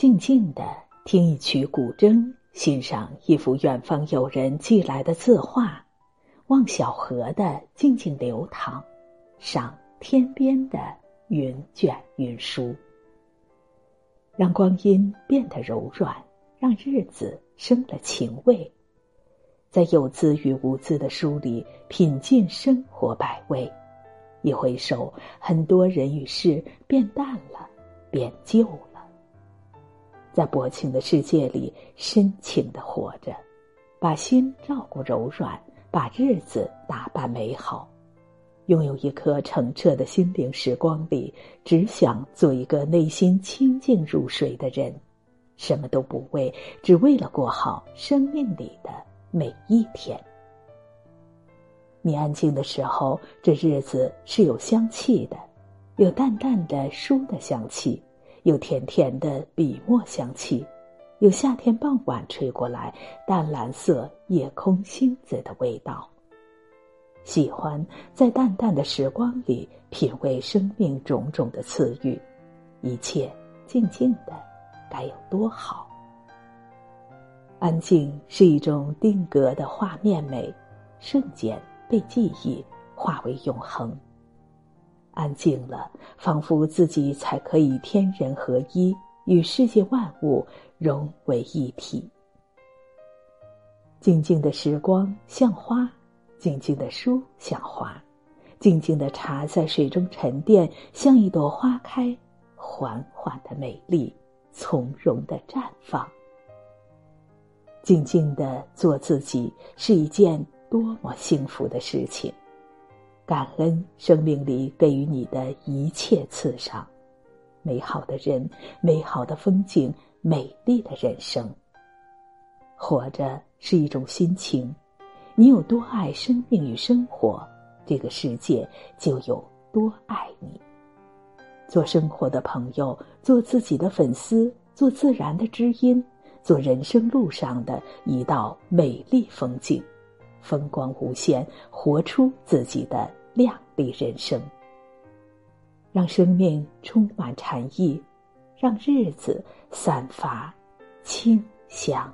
静静的听一曲古筝，欣赏一幅远方友人寄来的字画，望小河的静静流淌，赏天边的云卷云舒，让光阴变得柔软，让日子生了情味，在有字与无字的书里品尽生活百味。一回首，很多人与事变淡了，变旧了。在薄情的世界里，深情的活着，把心照顾柔软，把日子打扮美好。拥有一颗澄澈的心灵，时光里只想做一个内心清净如水的人，什么都不为，只为了过好生命里的每一天。你安静的时候，这日子是有香气的，有淡淡的书的香气，有甜甜的笔墨香气，有夏天傍晚吹过来淡蓝色夜空星子的味道。喜欢在淡淡的时光里品味生命种种的赐予，一切静静的，该有多好。安静是一种定格的画面美，瞬间。被记忆化为永恒。安静了，仿佛自己才可以天人合一，与世界万物融为一体。静静的时光像花，静静的书像花，静静的茶在水中沉淀，像一朵花开，缓缓的美丽，从容的绽放。静静的做自己是一件。多么幸福的事情！感恩生命里给予你的一切赐赏，美好的人，美好的风景，美丽的人生。活着是一种心情，你有多爱生命与生活，这个世界就有多爱你。做生活的朋友，做自己的粉丝，做自然的知音，做人生路上的一道美丽风景。风光无限，活出自己的亮丽人生。让生命充满禅意，让日子散发清香。